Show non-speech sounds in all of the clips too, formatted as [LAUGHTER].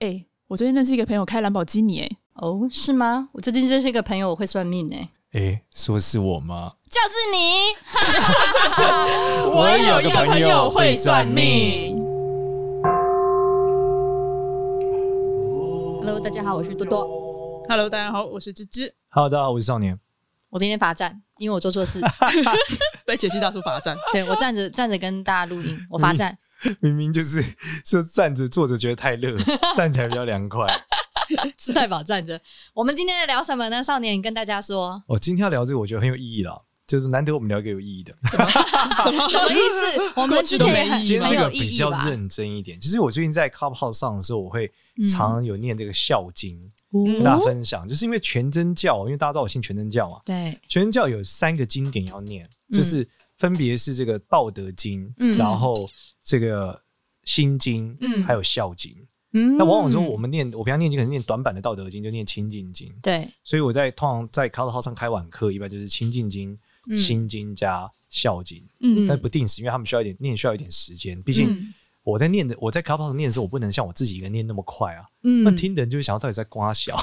哎，我最近认识一个朋友开兰博基尼，哎，哦，是吗？我最近认识一个朋友，我会算命，哎，哎，说是我吗？就是你。[LAUGHS] 我有一个朋友会算命。Hello，大家好，我是多多。Hello，大家好，我是芝芝。Hello，大家好，我是少年。我今天罚站，因为我做错事，[LAUGHS] 被解析大叔罚站。对，我站着站着跟大家录音，我罚站。[LAUGHS] 明明就是说站着坐着觉得太热，站起来比较凉快。[LAUGHS] 吃太饱站着。我们今天在聊什么呢？少年，你跟大家说。我、哦、今天要聊这个，我觉得很有意义了，就是难得我们聊一个有意义的。[LAUGHS] 什么什么什么意思？我们之前也很今天这个比较认真一点。其实我最近在 Clubhouse 上的时候，我会常常有念这个孝经，嗯、跟大家分享。就是因为全真教，因为大家知道我信全真教嘛。对，全真教有三个经典要念，就是。分别是这个《道德经》，嗯，然后这个《心经》，嗯，还有《孝经》。嗯，那往往说我们念，我平常念经可能念短版的《道德经》，就念《清净经》。对，所以我在通常在 Clubhouse 上开晚课，一般就是《清净经》、《心经》加《孝经》。嗯，但不定时，因为他们需要一点念，需要一点时间，毕竟。嗯我在念的，我在 Clubhouse 念的时候，我不能像我自己一个人念那么快啊。嗯，那听的人就会想到到底在刮小，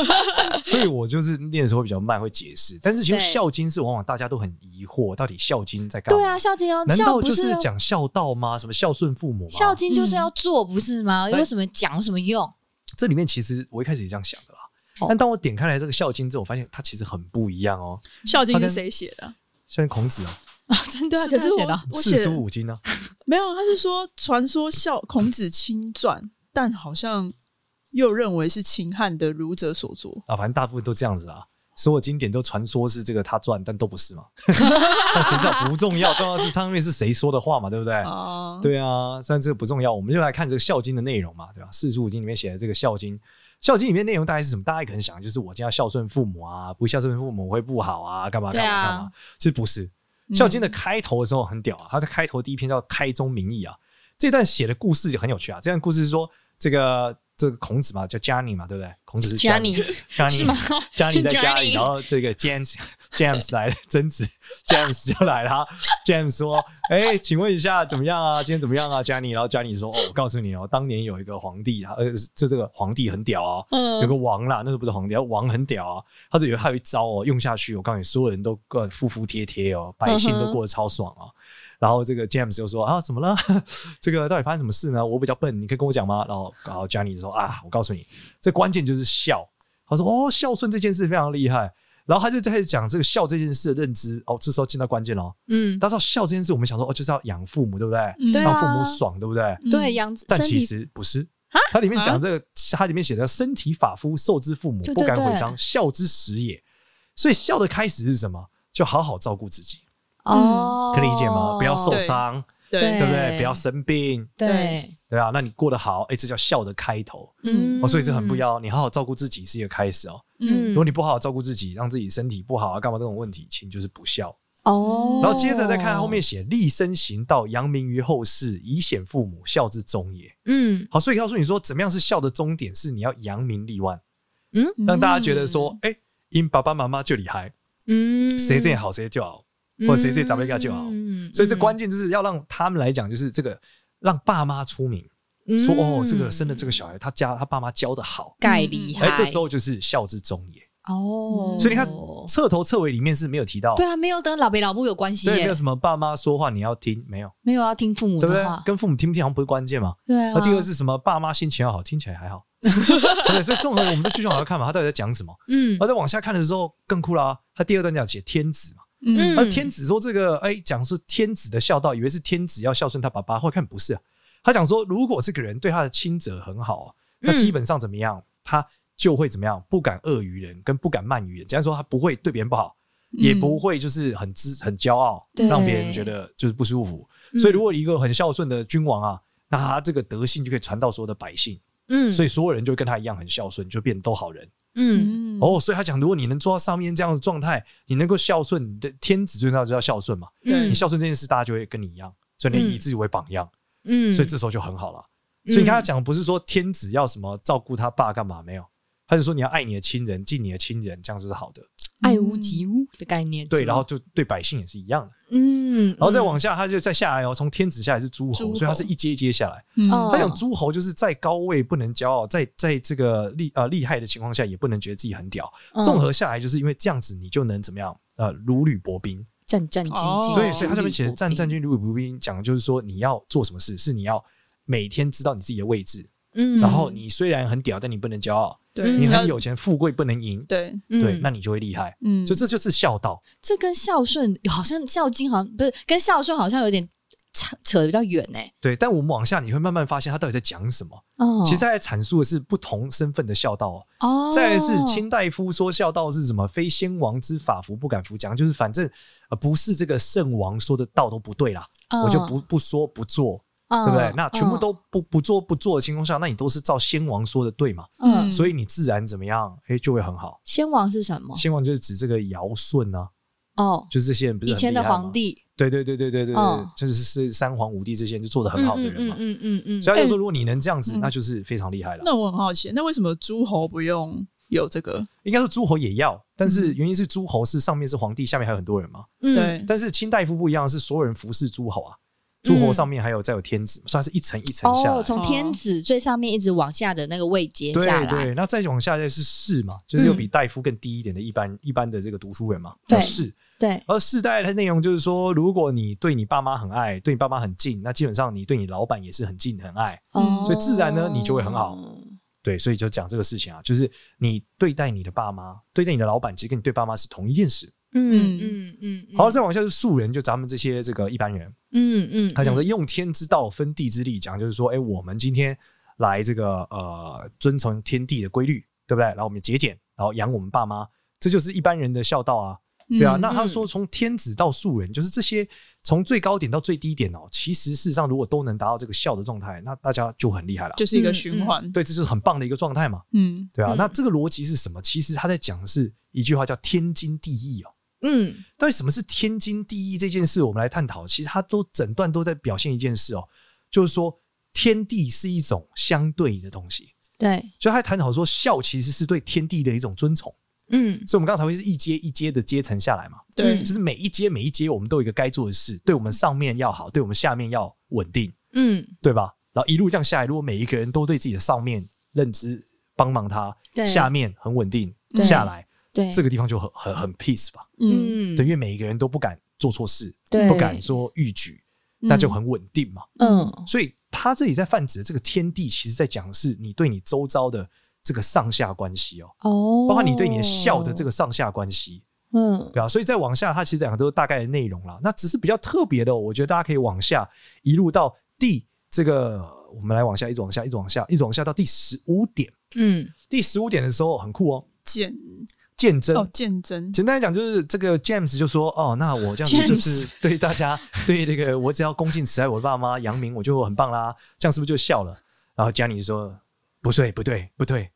[LAUGHS] 所以我就是念的时候会比较慢，会解释。但是其实《孝经》是往往大家都很疑惑，到底《孝经》在干嘛？对啊，《孝经》要难道就是讲孝道吗？什么孝顺父母吗？《孝经》就是要做，不是吗？有什么讲有什么用？这里面其实我一开始也这样想的啦。但当我点开来这个《孝经》之后，我发现它其实很不一样哦。《孝经》是谁写的？像孔子啊。啊，真的？可是我我写四书五经呢？[LAUGHS] 没有，他是说传说孝孔子亲传，但好像又认为是秦汉的儒者所作啊。反正大部分都这样子啊，所有经典都传说是这个他传，但都不是嘛。但实际上不重要，重要是上面是谁说的话嘛，对不对？啊，对啊，但这个不重要，我们就来看这个孝经的内容嘛，对吧？四书五经里面写的这个孝经，孝经里面内容大概是什么？大家可能想就是我今天要孝顺父母啊，不孝顺父母会不好啊，干嘛干嘛干嘛？其实不是。孝经的开头的时候很屌啊，他的开头第一篇叫《开宗明义》啊，这段写的故事就很有趣啊。这段故事是说，这个这个孔子嘛，叫 Johnny 嘛，对不对？孔子是？Johnny 在家里，然后这个 James James 来了，曾子 James 就来了。James 说：“哎，请问一下怎么样啊？今天怎么样啊，Johnny？” 然后 Johnny 说：“哦，我告诉你哦，当年有一个皇帝啊，呃，这这个皇帝很屌啊，有个王啦，那个不是皇帝，王很屌啊。他这有他有一招哦，用下去，我告诉你，所有人都过服服帖帖哦，百姓都过得超爽啊。”然后这个 James 就说：“啊，怎么了？[LAUGHS] 这个到底发生什么事呢？我比较笨，你可以跟我讲吗？”然后，然后 Johnny 就说：“啊，我告诉你，这关键就是孝。”他说：“哦，孝顺这件事非常厉害。”然后他就开始讲这个孝这件事的认知。哦，这时候进到关键了。嗯，大家知道孝这件事，我们想说哦，就是要养父母，对不对？嗯、让父母爽，对不对？对，养。但其实不是。它里面讲这个，它里面写的“身体发肤，受之父母，不敢毁伤，孝之始也”。所以孝的开始是什么？就好好照顾自己。哦，可以理解吗？不要受伤，对对不对？不要生病，对对啊。那你过得好，哎，这叫孝的开头。嗯，哦，所以这很不要。你好好照顾自己是一个开始哦。嗯，如果你不好好照顾自己，让自己身体不好啊，干嘛这种问题，其实就是不孝。哦，然后接着再看后面写立身行道，扬名于后世，以显父母，孝之终也。嗯，好，所以告诉你说，怎么样是孝的终点？是你要扬名立万，嗯，让大家觉得说，哎，因爸爸妈妈就厉害，嗯，谁最好谁就好。或者谁谁长辈就好，所以这关键就是要让他们来讲，就是这个让爸妈出名，说哦，这个生的这个小孩，他家他爸妈教的好，盖厉害，哎，这时候就是孝之终也。哦，所以你看彻头彻尾里面是没有提到，对啊，没有跟老爸老母有关系，对，没有什么爸妈说话你要听，没有，没有要听父母的话，对不对？跟父母听不听好像不是关键嘛，对啊。那第二个是什么？爸妈心情要好，听起来还好，[LAUGHS] 对，所以综合我们的剧情往下看嘛，他到底在讲什么？嗯，而在往下看的时候更酷啦，他第二段讲写天子嘛。嗯，而天子说这个，哎，讲是天子的孝道，以为是天子要孝顺他爸爸，后来看不是啊。他讲说，如果这个人对他的亲者很好啊，那基本上怎么样，他就会怎么样，不敢恶于人，跟不敢慢于人。假如说他不会对别人不好，也不会就是很自很骄傲，让别人觉得就是不舒服。所以，如果一个很孝顺的君王啊，那他这个德性就可以传到所有的百姓。嗯，所以所有人就会跟他一样很孝顺，就变得都好人。嗯，哦，所以他讲，如果你能做到上面这样的状态，你能够孝顺，你的天子最重要就要孝顺嘛。对，你孝顺这件事，大家就会跟你一样，所以你以自己为榜样。嗯，所以这时候就很好了。所以你看他讲的不是说天子要什么照顾他爸干嘛没有？他就说你要爱你的亲人，敬你的亲人，这样就是好的。爱屋及乌的概念，对，然后就对百姓也是一样的。嗯，然后再往下，他就再下来哦，从天子下来是诸侯，所以他是一阶一阶下来。嗯、他讲诸侯就是在高位不能骄傲，在在这个厉呃厉害的情况下也不能觉得自己很屌。综合下来，就是因为这样子，你就能怎么样？呃，如履薄冰，战战兢兢。对，所以他上面写的战战兢如履薄冰，讲的就是说你要做什么事，是你要每天知道你自己的位置。嗯，然后你虽然很屌，但你不能骄傲。对，你很有钱，富贵不能淫。对，对，那你就会厉害。嗯，所以这就是孝道。这跟孝顺好像《孝经》好像不是跟孝顺好像有点扯扯的比较远呢。对，但我们往下你会慢慢发现他到底在讲什么。哦，其实他在阐述的是不同身份的孝道哦。再来是卿大夫说孝道是什么？非先王之法服，不敢服讲。就是反正呃不是这个圣王说的道都不对啦，我就不不说不做。对不对？那全部都不不做不做的情况下，那你都是照先王说的对嘛？嗯，所以你自然怎么样？哎，就会很好。先王是什么？先王就是指这个尧舜啊。哦，就是这些人不是以前的皇帝？对对对对对对对，就是是三皇五帝这些人就做得很好的人嘛。嗯嗯嗯。所以他就说，如果你能这样子，那就是非常厉害了。那我很好奇，那为什么诸侯不用有这个？应该说诸侯也要，但是原因是诸侯是上面是皇帝，下面还有很多人嘛。对。但是卿大夫不一样，是所有人服侍诸侯啊。诸侯上面还有再有天子，所以它是一层一层下来。哦，从天子最上面一直往下的那个位阶下来。对对，那再往下来是士嘛，就是又比大夫更低一点的一般一般的这个读书人嘛，叫士。对。而士大概的内容就是说，如果你对你爸妈很爱，对你爸妈很敬，那基本上你对你老板也是很敬很爱，所以自然呢你就会很好。对，所以就讲这个事情啊，就是你对待你的爸妈，对待你的老板，其实跟你对爸妈是同一件事。嗯嗯嗯，好，再往下是庶人，就咱们这些这个一般人。嗯嗯，他讲说用天之道，分地之力，讲就是说，哎，我们今天来这个呃，遵从天地的规律，对不对？然后我们节俭，然后养我们爸妈，这就是一般人的孝道啊，对啊。那他说从天子到庶人，就是这些从最高点到最低点哦，其实事实上如果都能达到这个孝的状态，那大家就很厉害了，就是一个循环。对，这是很棒的一个状态嘛。嗯，对啊。那这个逻辑是什么？其实他在讲的是一句话叫天经地义哦。嗯，到底什么是天经地义这件事？我们来探讨。其实它都整段都在表现一件事哦，就是说天地是一种相对的东西。对，所以他还探讨说孝其实是对天地的一种尊崇。嗯，所以我们刚才会是一阶一阶的阶层下来嘛。对，就是每一阶每一阶我们都有一个该做的事，对我们上面要好，对我们下面要稳定。嗯，对吧？然后一路这样下来，如果每一个人都对自己的上面认知帮忙他，下面很稳定下来。对，这个地方就很很很 peace 吧，嗯，对，因为每一个人都不敢做错事，对，不敢说逾矩，那就很稳定嘛，嗯，所以他这里在泛指的这个天地，其实在讲的是你对你周遭的这个上下关系哦，哦，包括你对你的孝的这个上下关系，嗯，对啊，所以再往下，它其实讲的都是大概的内容啦，那只是比较特别的，我觉得大家可以往下一路到第这个，我们来往下一直往下一直往下一直往下到第十五点，嗯，第十五点的时候很酷哦，见。见真哦，鉴真。简单来讲，就是这个 James 就说：“哦，那我这样子就是对大家，对那个我只要恭敬慈爱我的爸妈，扬名我就很棒啦。这样是不是就笑了？”然后 Jenny 就说：“不对，不对，不对，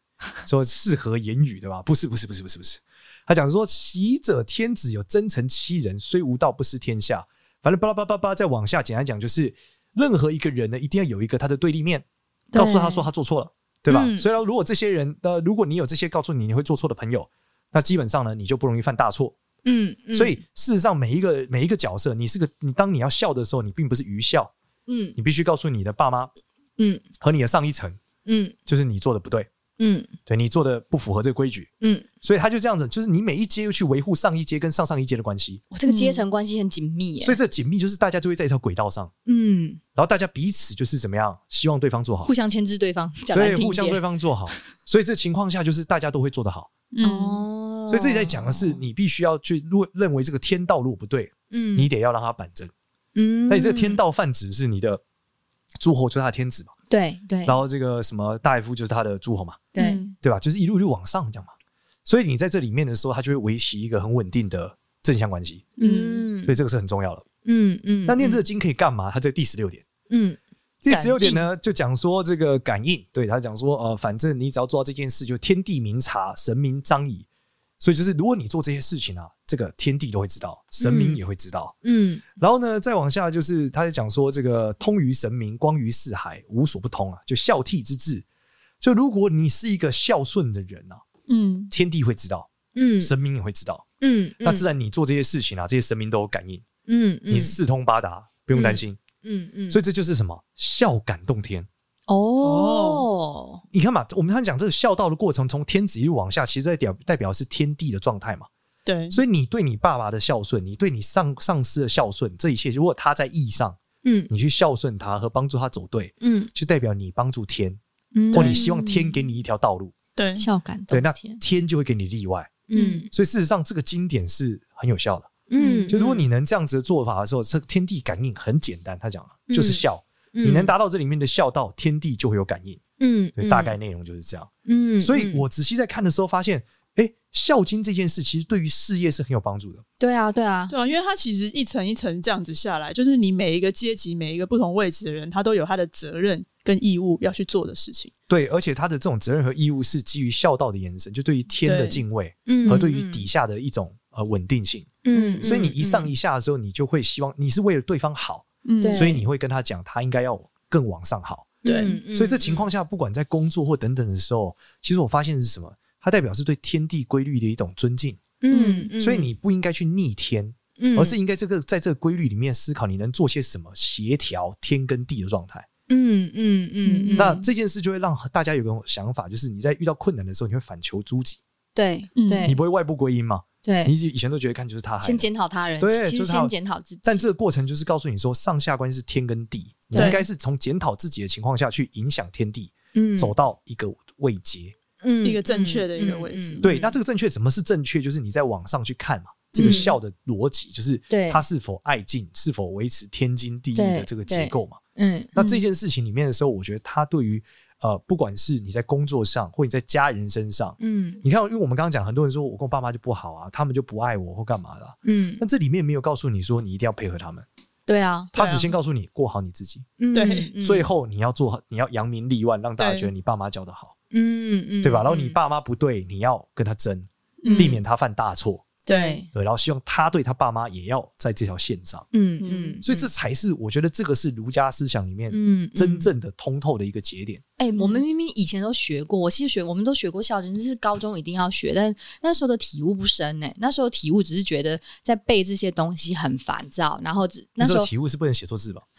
说适合言语对吧？不是，不是，不是，不是，不是。他讲说：习者天子有真诚欺人，虽无道不失天下。反正巴拉巴拉巴拉，再往下简单讲，就是任何一个人呢，一定要有一个他的对立面，告诉他说他做错了，对吧？所以如果这些人呃，如果你有这些告诉你你会做错的朋友。”那基本上呢，你就不容易犯大错。嗯，嗯，所以事实上，每一个每一个角色，你是个你，当你要笑的时候，你并不是愚孝。嗯，你必须告诉你的爸妈，嗯，和你的上一层，嗯，就是你做的不对，嗯，对你做的不符合这个规矩，嗯，所以他就这样子，就是你每一阶又去维护上一阶跟上上一阶的关系。我这个阶层关系很紧密耶，所以这紧密就是大家就会在一条轨道上，嗯，然后大家彼此就是怎么样，希望对方做好，互相牵制对方，对，互相对方做好，所以这情况下就是大家都会做得好。哦，所以这里在讲的是，你必须要去认认为这个天道如果不对，嗯，你得要让它板正，嗯，那你这个天道泛指是你的诸侯就是他的天子嘛，对对，然后这个什么大夫就是他的诸侯嘛，对。对吧？就是一路一路往上这样嘛，所以你在这里面的时候，它就会维系一个很稳定的正向关系，嗯，所以这个是很重要的，嗯嗯。那念这个经可以干嘛？它在第十六点，嗯。第十六点呢，就讲说这个感应，对他讲说，呃，反正你只要做到这件事，就天地明察，神明彰矣。所以就是，如果你做这些事情啊，这个天地都会知道，神明也会知道。嗯。然后呢，再往下就是，他就讲说，这个通于神明，光于四海，无所不通啊，就孝悌之志。就如果你是一个孝顺的人啊，嗯，天地会知道，嗯，神明也会知道，嗯，那自然你做这些事情啊，这些神明都有感应，嗯，你四通八达，不用担心，嗯嗯，所以这就是什么？孝感动天。哦。你看嘛，我们刚讲这个孝道的过程，从天子一路往下，其实代表代表是天地的状态嘛。对，所以你对你爸爸的孝顺，你对你上上司的孝顺，这一切，如果他在义上，嗯，你去孝顺他和帮助他走对，嗯，就代表你帮助天，嗯。或你希望天给你一条道路，对，孝感对，那天，天就会给你例外。嗯。所以事实上，这个经典是很有效的。嗯，就如果你能这样子的做法的时候，这个天地感应很简单，他讲了就是孝，嗯你能达到这里面的孝道，天地就会有感应。嗯，对，大概内容就是这样。嗯，所以我仔细在看的时候发现，哎，《孝经》这件事其实对于事业是很有帮助的。对啊，对啊，对啊，因为它其实一层一层这样子下来，就是你每一个阶级、每一个不同位置的人，他都有他的责任跟义务要去做的事情。对，而且他的这种责任和义务是基于孝道的延伸，就对于天的敬畏，嗯，和对于底下的一种呃稳定性。嗯，所以你一上一下的时候，你就会希望你是为了对方好，嗯，对所以你会跟他讲，他应该要更往上好。对，嗯所以这情况下，不管在工作或等等的时候，其实我发现是什么？它代表是对天地规律的一种尊敬。嗯，嗯，所以你不应该去逆天，嗯，而是应该这个在这个规律里面思考，你能做些什么协调天跟地的状态。嗯嗯嗯嗯，那这件事就会让大家有个想法，就是你在遇到困难的时候，你会反求诸己，对你不会外部归因嘛？对，你以前都觉得看就是他害的先检讨他人，对就是他其实先检讨自己，但这个过程就是告诉你说，上下关系是天跟地，你对。应该是从检讨自己的情况下去影响天地，嗯。走到一个位阶。嗯。一个正确的一个位置。嗯嗯对，那这个正确什么是正确？就是你在网上去看嘛，这个孝的逻辑就是对。它是否爱敬，是否维持天经地义的这个结构嘛。嗯，那这件事情里面的时候，我觉得他对于呃，不管是你在工作上，或你在家人身上，嗯。你看，因为我们刚刚讲，很多人说我跟我爸妈就不好啊，他们就不爱我或干嘛的啊，嗯，那这里面没有告诉你说你一定要配合他们，对啊，他只先告诉你过好你自己，嗯对嗯。最后你要做好，你要扬名立万，让大家觉得你爸妈教的好，嗯嗯，对吧？然后你嗯爸妈不对，你要跟他争，嗯避免他犯大错，对，对，然后希望他对他爸妈也要在这条线上，嗯嗯，所以这才是我觉得这个是儒家思想里面嗯真正的通透的一个节点。哎、我们明明以前都学过，我其实学，我们都学过孝经，这是高中一定要学，但那时候的体悟不深呢、那时候体悟只是觉得在背这些东西很烦躁，然后只那时候体悟是不能写错字吧？[LAUGHS]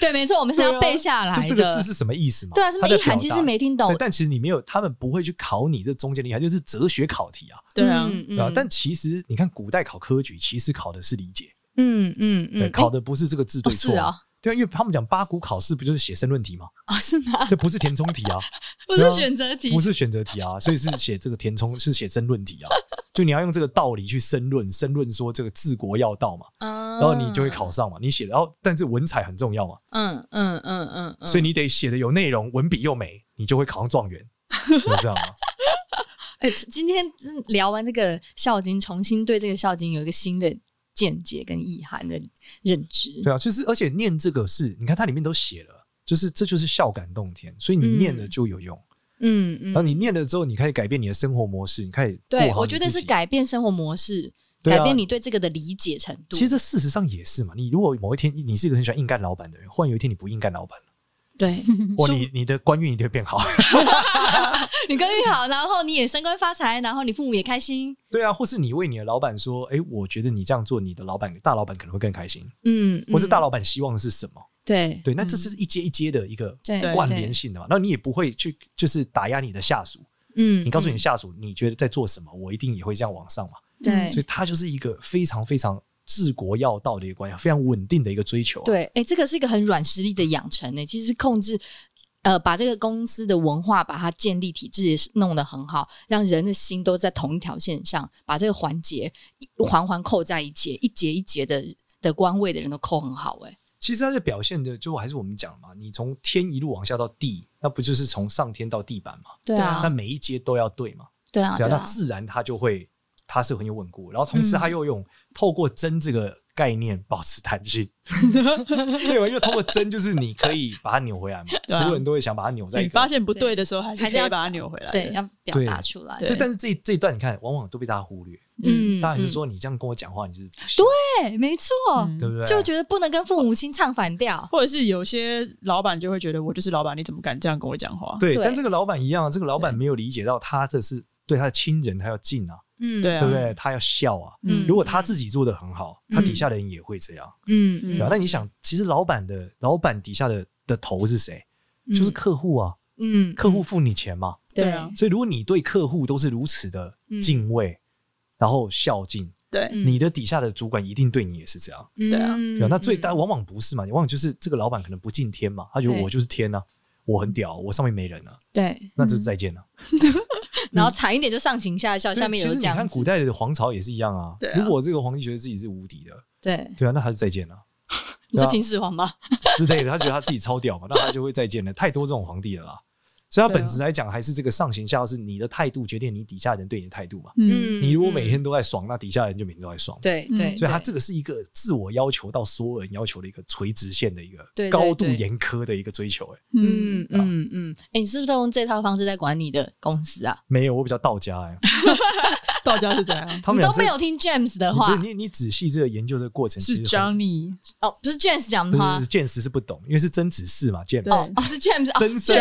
对，没错，我们是要背下来的。就这个字是什么意思嘛？对啊，什么意涵其实没听懂，，但其实你没有，他们不会去考你这中间的意涵，就是哲学考题啊，对啊，嗯对吧？但其实你看古代考科举，其实考的是理解，嗯嗯嗯，考的不是这个字对错哦是啊，对啊，因为他们讲八股考试不就是写申论题吗？哦是吗？这不是填充题啊，[LAUGHS] 不是选择题，不是选择题啊，所以是写这个填充，是写申论题啊。就你要用这个道理去申论，申论说这个治国要道嘛，嗯，然后你就会考上嘛。你写，然后但是文采很重要嘛，嗯嗯嗯嗯嗯，所以你得写的有内容，文笔又美，你就会考上状元，[LAUGHS] 你知道吗？哎、今天聊完这个《孝经》，重新对这个《孝经》有一个新的见解跟意涵的认知。对啊，就是而且念这个是，你看它里面都写了，就是这就是孝感动天，所以你念了就有用。嗯嗯，然后你念了之后，你可以改变你的生活模式，你可以过对，我觉得是改变生活模式，啊改变你对这个的理解程度。其实这事实上也是嘛。你如果某一天你是一个很喜欢硬干老板的人，忽然有一天你不硬干老板了，对，[LAUGHS] 哇，你你的官运一定会变好。[LAUGHS] [LAUGHS] 你官运好，然后你也升官发财，然后你父母也开心。对啊，或是你为你的老板说，哎，我觉得你这样做，你的老板大老板可能会更开心，嗯，或是大嗯老板希望的是什么？对对，那这是一阶一阶的一个对关联性的嘛。那你也不会去就是打压你的下属，嗯，你告诉你嗯下属，你觉得在做什么，我一定也会这样往上嘛。对所以它就是一个非常非常治国要道的一个关系，非常稳定的一个追求、啊。对，哎，这个是一个很软实力的养成呢。其实是控制，呃，把这个公司的文化把它建立体制也是弄得很好，让人的心都在同一条线上，把这个环节环环扣在一起，一节一节的的官位的人都扣很好。哎，其实它的表现的就还是我们讲嘛，你从天一路往下到地，那不就是从上天到地板嘛？对啊那，每一阶都要对嘛？对啊，对啊，那自然它就会它是很有稳固，然后同时它又用透过真这个概念保持弹性，[LAUGHS] 对吧？因为透过针就是你可以把它扭回来嘛，[LAUGHS] 啊、所有人都会想把它扭在一。你发现不对的时候，还是可以把它扭回来。对，要表达出来。所以，但是这这一段你看，往往都被大家忽略。嗯，大家就说你这样跟我讲话，你就是对，没错，嗯、对不对？就觉得不能跟父母亲唱反调，或者是有些老板就会觉得我就是老板，你怎么敢这样跟我讲话？对，但这个老板一样，这个老板没有理解到他这是对他的亲人，他要敬啊。嗯，对啊，对不对？他要笑啊。嗯，如果他自己做的很好，他底下的人也会这样。嗯，对吧？那你想，其实老板的老板底下的的头是谁？就是客户啊。嗯，客户付你钱嘛。对啊。所以如果你对客户都是如此的敬畏，然后孝敬，对，你的底下的主管一定对你也是这样。对啊，对啊。那最大往往不是嘛？往往就是这个老板可能不敬天嘛，他觉得我就是天啊，我很屌，我上面没人啊。对，那就再见了。[LAUGHS] 然后惨一点就上行下效，下面有这样。其实你看古代的皇朝也是一样啊。对。如果这个皇帝觉得自己是无敌的，对对啊，那他就再见了。[LAUGHS] 你是秦始皇吗？[LAUGHS] 之类的，他觉得他自己超屌嘛，那他就会再见了。太多这种皇帝了啦。所以，他本质来讲，还是这个上行下效，是你的态度决定你底下人对你的态度嘛。嗯，你如果每天都在爽，那底下人就每天都在爽。对对，所以他这个是一个自我要求到所有人要求的一个垂直线的一个高度严苛的一个追求。哎，嗯嗯嗯，哎，你是不是都用这套方式在管你的公司啊？没有，我比较道家哎。[LAUGHS] 道家是怎样？[LAUGHS] 他们都没有听 James 的话。你你仔细这个研究的过程是 Johnny 哦，不是 James 讲的话。James 是不懂，因为是曾子嗣嘛，James 哦，是 James，曾生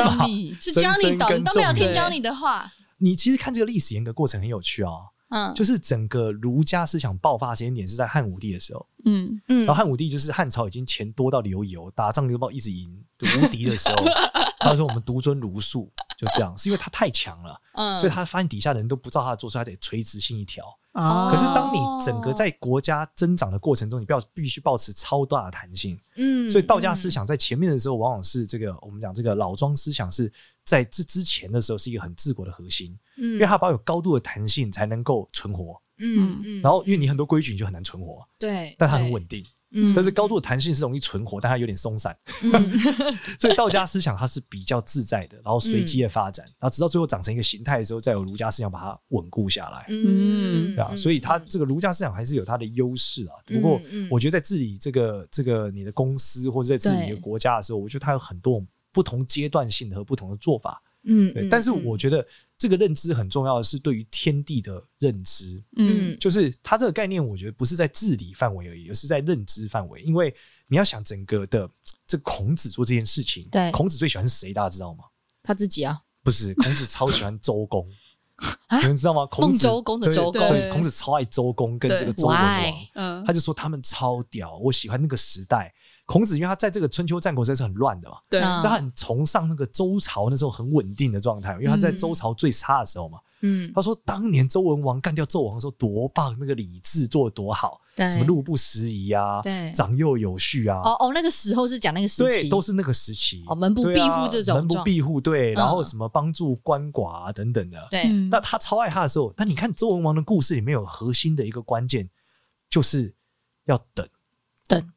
是 Johnny 懂，都没有听 Johnny 的话。你其实看这个历史沿革过程很有趣哦，嗯，就是整个儒家思想爆发时间点是在汉武帝的时候，嗯。嗯，然后汉武帝就是汉朝已经钱多到流油，打仗流到一直赢，无敌的时候，[LAUGHS] 他说我们独尊儒术，就这样，是因为他太强了，嗯，所以他发现底下的人都不照他的做，所以他得垂直性一条。可是，当你整个在国家增长的过程中，你不要必须保持超大的弹性。嗯，所以道家思想在前面的时候，往往是这个我们讲这个老庄思想是在这之前的时候是一个很治国的核心。嗯，因为它保有高度的弹性，才能够存活。嗯嗯，然后因为你很多规矩，你就很难存活。对，但它很稳定。嗯，但是高度的弹性是容易存活，但它有点松散。嗯，[LAUGHS] [LAUGHS] 所以道家思想它是比较自在的，然后随机的发展，然后直到最后长成一个形态的时候，再有儒家思想把它稳固下来。嗯，对啊，所以它这个儒家思想还是有它的优势啊。不过，我觉得在治理这个这个你的公司或者在治理一个国家的时候，我觉得它有很多不同阶段性的和不同的做法。嗯，对。但是我觉得这个认知很重要的是对于天地的认知。嗯，就是它这个概念，我觉得不是在治理范围而已，而是在认知范围。因为你要想整个的这孔子做这件事情，对，孔子最喜欢是谁？大家知道吗？他自己啊？不是，孔子超喜欢周公。[LAUGHS] 你们知道吗？孟周公的周公，对，孔子超爱周公跟这个周文王。嗯，他就说他们超屌，我喜欢那个时代。孔子因为他在这个春秋战国时代是很乱的嘛，对，所以他很崇尚那个周朝那时候很稳定的状态，因为他在周朝最差的时候嘛。嗯，他说当年周文王干掉纣王的时候多棒，那个礼制做的多好，什么路不拾遗啊，对，长幼有序啊。哦哦，那个时候是讲那个时期，对，都是那个时期。哦，门不闭户这种，门不闭户，对，然后什么帮助鳏寡啊等等的。对，那他超爱他的时候，但你看周文王的故事里面有核心的一个关键，就是要等，等。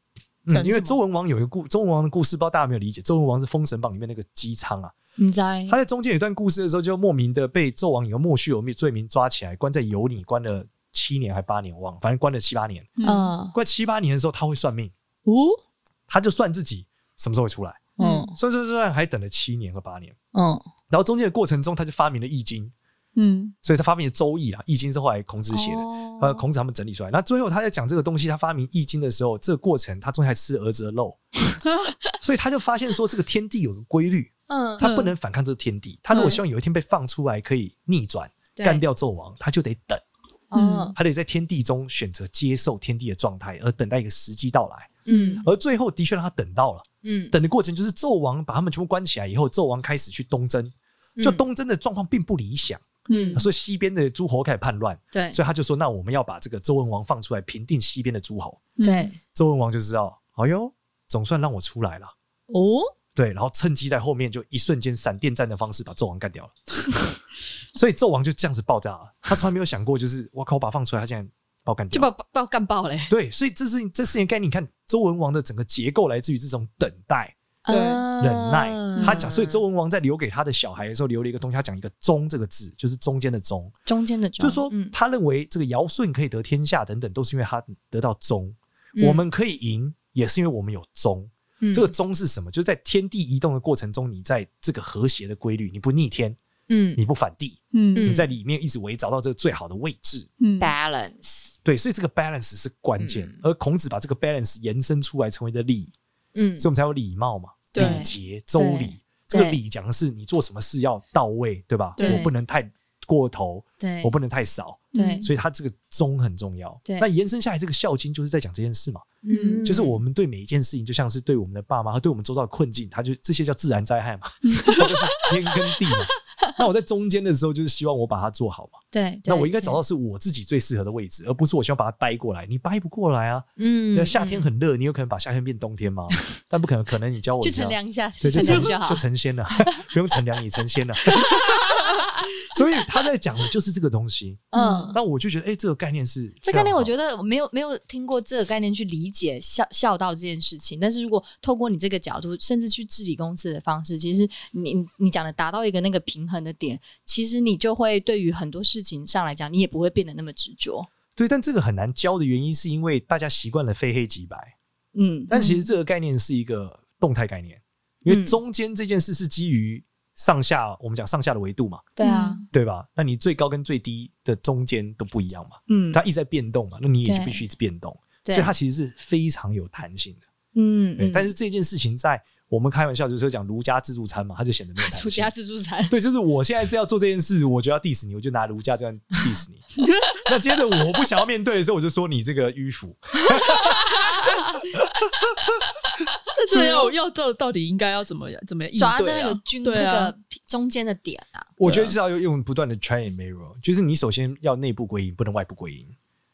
嗯，因为周文王有一个故，周文王的故事，不知道大家有没有理解？周文王是《封神榜》里面那个姬昌啊，你知他在中间有一段故事的时候，就莫名的被纣王以莫须有罪名抓起来，关在油里，关了七年还八年，我忘了，反正关了七八年。嗯，关七八年的时候，他会算命，哦，他就算自己什么时候会出来，嗯，算算算，还等了七年和八年，嗯，然后中间的过程中，他就发明了《易经》。嗯，所以他发明了《周易》啊，《易经》是后来孔子写的，呃，孔子他们整理出来。那最后他在讲这个东西，他发明《易经》的时候，这个过程他中间还吃儿子的肉，[LAUGHS] 所以他就发现说，这个天地有个规律，嗯，他不能反抗这个天地。他如果希望有一天被放出来可以逆转干掉纣王，他就得等，嗯，他得在天地中选择接受天地的状态，而等待一个时机到来，嗯，而最后的确让他等到了，嗯，等的过程就是纣王把他们全部关起来以后，纣王开始去东征，就东征的状况并不理想。嗯，所以西边的诸侯开始叛乱，对，所以他就说：“那我们要把这个周文王放出来，平定西边的诸侯。”对，周文王就知道，哎呦，总算让我出来了哦。对，然后趁机在后面就一瞬间闪电战的方式把纣王干掉了。[LAUGHS] 所以纣王就这样子爆炸了，他从来没有想过，就是我靠，我把他放出来，他竟然把我干掉，就把把我干爆嘞。对，所以这是这是一个概念，你看周文王的整个结构来自于这种等待。对，忍耐。他讲，所以周文王在留给他的小孩的时候，留了一个东西，他讲一个“中”这个字，就是中间的“中”。中间的“中”，就是说，他认为这个尧舜可以得天下等等，都是因为他得到“中”。嗯我们可以赢，也是因为我们有中。嗯这个中是什么？就是在天地移动的过程中，你在这个和谐的规律，你不逆天，嗯你不反地，嗯嗯你在里面一直围找到这个最好的位置。嗯 balance，对，所以这个 balance 是关键。嗯而孔子把这个 balance 延伸出来，成为的礼，嗯所以我们才有礼貌嘛，礼节、周礼。这个礼讲的是你做什么事要到位，对吧？对我不能太过头，对，我不能太少。对，所以它这个忠很重要。对那延伸下来，这个孝经就是在讲这件事嘛，嗯就是我们对每一件事情，就像是对我们的爸妈和对我们周遭的困境，它就这些叫自然灾害嘛，[LAUGHS] 它就是天跟地嘛。那我在中间的时候，就是希望我把它做好嘛。对，那我应该找到是我自己最适合的位置，而不是我希望把它掰过来。你掰不过来啊。嗯对，夏天很热，你有可能把夏天变冬天吗？[LAUGHS] 但不可能，可能你教我去乘凉一下，对，就成去乘凉就好就。成仙了，[LAUGHS] 不用乘凉，你成仙了。[LAUGHS] 所以他在讲的就是这个东西。嗯，那我就觉得，哎、这个概念是这概念我觉得得我没有没有听过这个概念去理解孝孝道这件事情，但是如果透过你这个角度，甚至去治理公司的方式，其实你你讲的达到一个那个平衡的点，其实你就会对于很多事情上来讲，你也不会变得那么执着。对，但这个很难教的原因是因为大家习惯了非黑即白，嗯，但其实这个概念是一个动态概念，因为中间这件事是基于上下，我们讲上下的维度嘛，对啊，对吧？那你最高跟最低的中间都不一样嘛，嗯，它一直在变动嘛，那你也就必须一直变动，所以它其实是非常有弹性的。嗯，嗯但是这件事情在我们开玩笑就是讲儒家自助餐嘛，他就显得没有 [LAUGHS] 弹性。出家自助餐，对，就是我现在是要做这件事，我就要 diss 你，我就拿儒家这样 diss 你。[LAUGHS] 那接着我不想要面对的时候，我就说你这个迂腐。[LAUGHS] 那这要要到到底应该要怎么怎么应抓那个均对啊那个中间的点啊，我觉得就是要用不断的 try and mirror，就是你首先要内部归因，不能外部归因。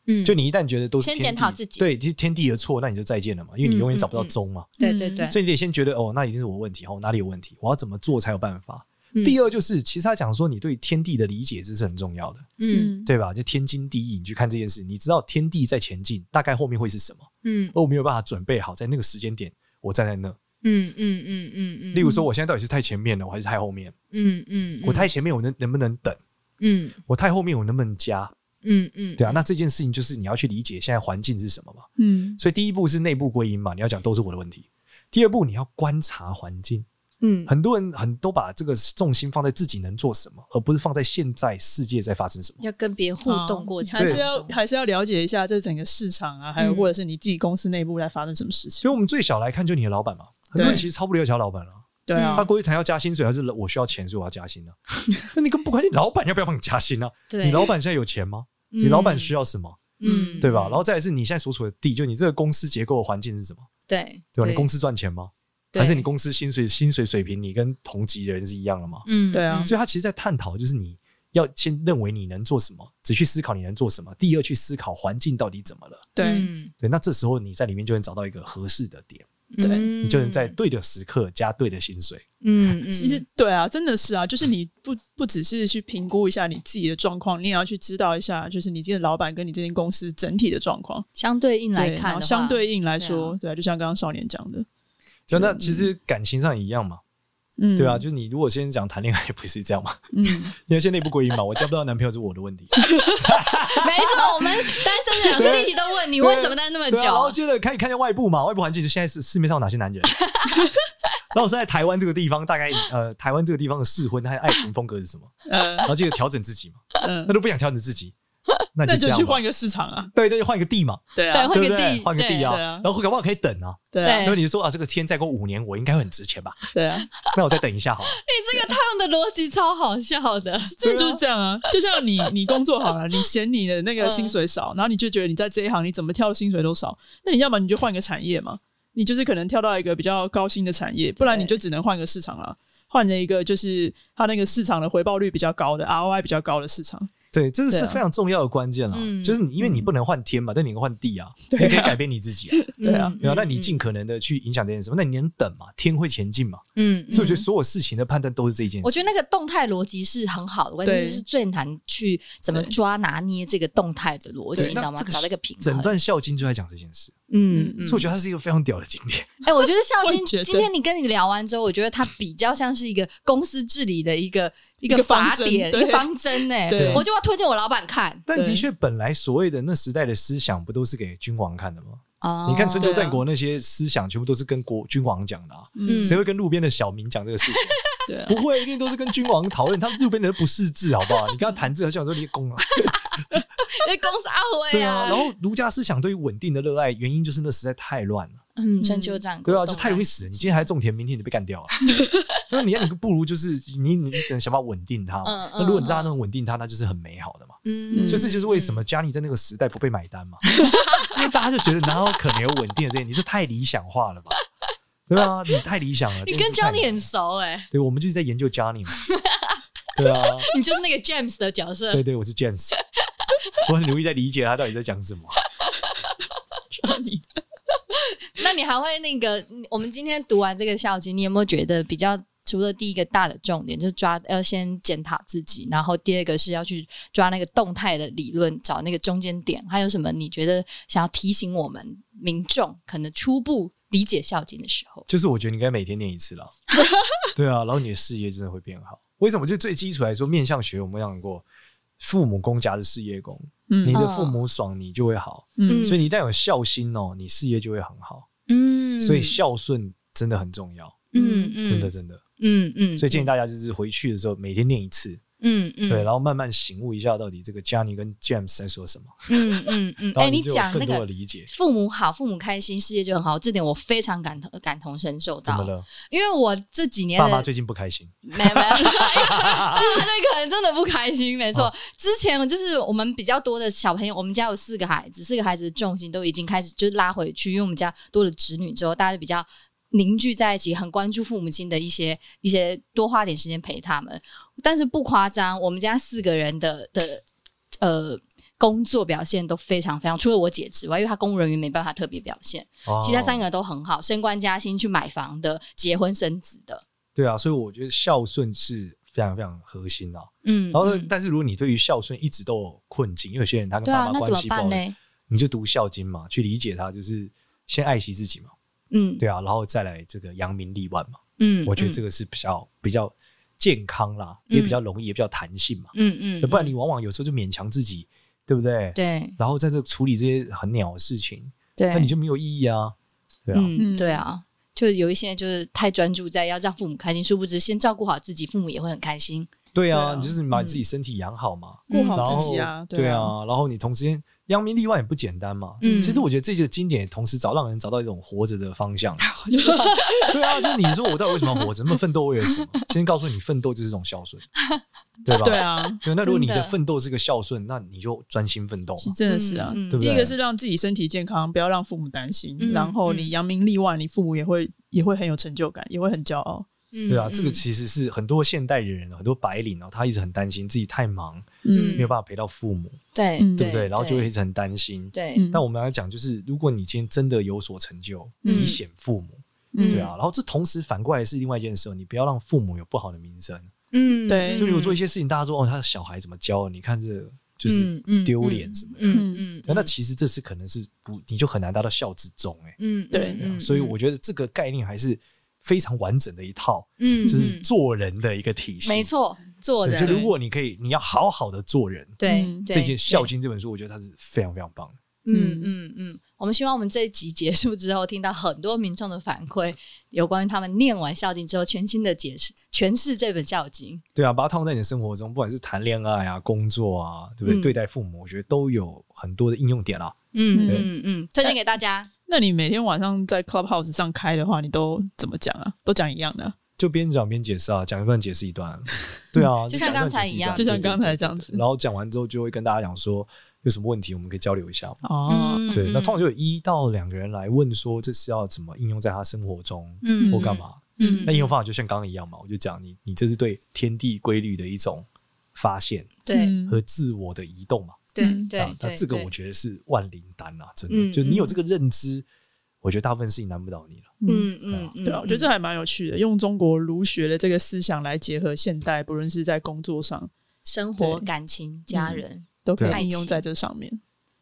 嗯，就你一旦觉得都是先天地检讨自己对，其实天地的错，那你就再见了嘛，因为你永远找不到中嘛。对对对，所以你得先觉得哦，那一定是我问题哦，哪里有问题，我要怎么做才有办法。嗯第二就是，其实他讲说你对天地的理解这是很重要的。嗯对吧？就天经地义，你去看这件事，你知道天地在前进，大概后面会是什么，嗯而我没有办法准备好，在那个时间点，我站在那。嗯嗯嗯嗯嗯，例如说，我现在到底是太前面了，我还是太后面？嗯嗯，我太前面，我能能不能等？嗯我太后面，我能不能加？嗯嗯，对啊，那这件事情就是你要去理解现在环境是什么嘛。嗯所以第一步是内部归因嘛，你要讲都是我的问题。第二步你要观察环境，嗯很多人很都把这个重心放在自己能做什么，而不是放在现在世界在发生什么。要跟别人互动过程还是，要还是要了解一下这整个市场啊，还有嗯或者是你自己公司内部在发生什么事情。所以我们最小来看，就你的老板嘛，很多人其实超不了解他老板了。对啊他，过去谈要加薪水，还是我需要钱，所以我要加薪呢、[LAUGHS] 那你跟不关心老板要不要帮你加薪呢、对你老板现在有钱吗？你老板需要什么？嗯，对吧？然后再来是你现在所处的地，就你这个公司结构的环境是什么？对对吧？你公司赚钱吗？对还是你公司薪水薪水水平，你跟同级的人是一样的吗？嗯对啊所以他其实在探讨，就是你要先认为你能做什么，只去思考你能做什么。第二，去思考环境到底怎么了。对嗯对，那这时候你在里面就能找到一个合适的点，对你就能在对的时刻加对的薪水。嗯，嗯。其实对啊，真的是啊，就是你不不只是去评估一下你自己的状况，你也要去知道一下，就是你这个老板跟你这间公司整体的状况。相对应来看相对应来说，对对啊，就像刚刚少年讲的，就那其实感情上一样嘛，嗯，对啊，就是你如果先讲谈恋爱，也不是这样嘛，嗯，[LAUGHS] 因为现在内部归因嘛，我交不到男朋友是我的问题。[LAUGHS] 没错，我们单身的两次例题都问你为什么单那么久啊，然后久，接着看一看一下外部嘛，外部环境就现在是市面上有哪些男人。[LAUGHS] 然后我是在台湾这个地方，大概呃，台湾这个地方的适婚还有爱情风格是什么？嗯然，后接着调整自己嘛，嗯那，都不想调整自己，那那就去换一个市场啊，对，那就换一个地嘛，对啊，对换个对不对？地换个地啊，然后搞不好可以等啊，对啊，因为你就说啊，这个天再过五年，我应该会很值钱吧？对啊，那我再等一下好了。[LAUGHS] 你这个套用的逻辑超好笑的，真的就是这样啊，[LAUGHS] 就像你你工作好了，你嫌你的那个薪水少，[LAUGHS] 然后你就觉得你在这一行你怎么跳的薪水都少，那你要么你就换个产业嘛，你就是可能跳到一个比较高薪的产业，不然你就只能换个市场了，换了一个就是它那个市场的回报率比较高的 ROI 比较高的市场。对，这个是非常重要的关键了。嗯就是你，因为你不能换天嘛，但你能换地啊，你可以改变你自己啊。对啊嗯对啊，那你尽可能的去影响这件事，那你能等嘛？天会前进嘛？嗯，嗯所以我觉得所有事情的判断都是这一件事。我觉得那个动态逻辑是很好的，关键对是最难去怎么抓拿捏这个动态的逻辑，你知道吗？那这个找到一个平衡。整段《孝经》就在讲这件事，嗯嗯所以我觉得它是一个非常屌的经典。哎、我觉得孝经 [LAUGHS] 今天你跟你聊完之后，我觉得它比较像是一个公司治理的一个一一个个方针法典、对一个方针呢、对我就要推荐我老板看。但的对确，本来所谓的那时代的思想，不都是给君王看的吗？哦，你看春秋战国那些思想，全部都是跟国君王讲的啊，嗯谁会跟路边的小民讲这个事情？[LAUGHS] 对啊，不会，一定都是跟君王讨论。他路边的人不识字，好不好？你跟他谈这个，想说你攻了。[LAUGHS] 你攻啥回对啊，然后儒家思想对于稳定的热爱，原因就是那实在太乱了。嗯，春秋战国，对啊，就太容易死了。你今天还种田，明天你就被干掉了。[LAUGHS] 那你要你不如就是你你你只能想办法稳定它嘛。那如果你大家能稳定它，那就是很美好的嘛。嗯，所以这就是为什么 Johnny 在那个时代不被买单嘛，[LAUGHS] 因为大家就觉得哪有可能有稳定的这些？你是太理想化了吧？对啊，你太理想了。你跟 Johnny 很熟哎。对，我们就是在研究 Johnny 嘛。[LAUGHS] 对啊，你就是那个 James 的角色。对对，我是 James。我很容易在理解他到底在讲什么。那你还会那个？我们今天读完这个孝经，你有没有觉得比较除了第一个大的重点，就是抓要先检讨自己，然后第二个是要去抓那个动态的理论，找那个中间点，还有什么？你觉得想要提醒我们民众可能初步理解孝经的时候？就是我觉得你应该每天念一次了。对啊，然后你的事业真的会变好。为什么？就最基础来说，面相学我们讲过，父母公家的事业功，嗯、你的父母爽，你就会好。嗯，所以你一旦有孝心哦，你事业就会很好。嗯，所以孝顺真的很重要。嗯嗯，真的真的。嗯嗯，所以建议大家就是回去的时候每天念一次。嗯嗯，对，然后慢慢醒悟一下，到底这个 Johnny 跟 James 在说什么。嗯嗯嗯，[LAUGHS] 哎，你讲那个父母好，父母开心，世界就很好，这点我非常感同感同身受到。怎么了？因为我这几年爸妈最近不开心，没 [LAUGHS] 没，他可能真的不开心，没错。[LAUGHS] 之前就是我们比较多的小朋友，我们家有四个孩子，四个孩子的重心都已经开始就拉回去，因为我们家多了侄女之后，大家就比较。凝聚在一起，很关注父母亲的一些一些，多花点时间陪他们。但是不夸张，我们家四个人的的呃工作表现都非常非常，除了我姐之外，因为她公务人员没办法特别表现，哦、其他三个都很好，升官加薪、去买房的、结婚生子的。对啊，所以我觉得孝顺是非常非常核心的。嗯，然后、嗯、但是如果你对于孝顺一直都有困境，因为有些人他跟爸妈关系不好，啊、你就读孝经嘛，去理解他，就是先爱惜自己嘛。嗯，对啊，然后再来这个扬名立万嘛，嗯，我觉得这个是比较比较健康啦，也比较容易，也比较弹性嘛，嗯嗯，不然你往往有时候就勉强自己，对不对？对，然后在这处理这些很鸟的事情，对，那你就没有意义啊，对啊，对啊，就有一些就是太专注在要让父母开心，殊不知先照顾好自己，父母也会很开心。对啊，你就是把自己身体养好嘛，顾好自己啊，对啊，然后你同时间。扬名立万也不简单嘛。嗯，其实我觉得这些经典同时找让人找到一种活着的方向。[LAUGHS] 对啊，就你说我到底为什么要活着？[LAUGHS] 那么奋斗为了什么？[LAUGHS] 先告诉你，奋斗就是一种孝顺，对吧？对啊，对。那如果你的奋斗是个孝顺，那你就专心奋斗。是真的是啊，对不对？第一个是让自己身体健康，不要让父母担心。然后你扬名立万，你父母也会也会很有成就感，也会很骄傲。对啊，这个其实是很多现代人，很多白领哦，他一直很担心自己太忙，嗯，没有办法陪到父母，对，对不对？然后就会一直很担心。对，但我们来讲，就是如果你今天真的有所成就，以显父母，对啊。然后这同时反过来是另外一件事，你不要让父母有不好的名声。嗯，对。就如果做一些事情，大家说哦，他的小孩怎么教？你看这就是丢脸什么的。嗯嗯。那其实这是可能是不，你就很难达到孝之终。哎，嗯，对。所以我觉得这个概念还是。非常完整的一套，嗯，就是做人的一个体系。没错，做人。就如果你可以，你要好好的做人。对，这件《孝经》这本书，我觉得它是非常非常棒的。嗯嗯嗯，我们希望我们这一集结束之后，听到很多民众的反馈，有关于他们念完《孝经》之后，全新的解释诠释这本《孝经》。对啊，把它套在你的生活中，不管是谈恋爱啊、工作啊，对不对？对待父母，我觉得都有很多的应用点啊。嗯嗯嗯，推荐给大家。那你每天晚上在 Clubhouse 上开的话，你都怎么讲啊？都讲一样的？就边讲边解释啊，讲一段解释一段。[LAUGHS] 对啊，就像刚才一样，就像刚才这样子。然后讲完之后，就会跟大家讲说有什么问题，我们可以交流一下。哦，对，那通常就有一到两个人来问说，这是要怎么应用在他生活中，嗯，或干嘛？嗯，那应用方法就像刚刚一样嘛，我就讲你，你这是对天地规律的一种发现，对，和自我的移动嘛。对对，那这个我觉得是万灵丹啊，真的，就你有这个认知，我觉得大部分事情难不倒你了。嗯。嗯，对啊，我觉得这还蛮有趣的，用中国儒学的这个思想来结合现代，不论是在工作上、生活、感情、家人，都可以应用在这上面，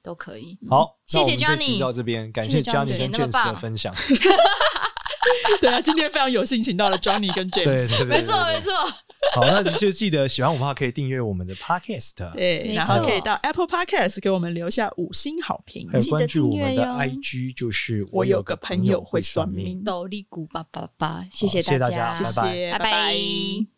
都可以。好，谢谢 Johnny 到这边，感谢 Johnny 跟 James 的分享。[LAUGHS] 对啊，今天非常有幸请到了 Johnny 跟 James，没错没错。好，那就记得喜欢我们的话，可以订阅我们的 Podcast，对，然后可以到 Apple Podcast 给我们留下五星好评，还有关注我们的 IG，就是我有个朋友会算命，斗笠谷八八八，谢谢大家，谢谢，拜拜。拜拜。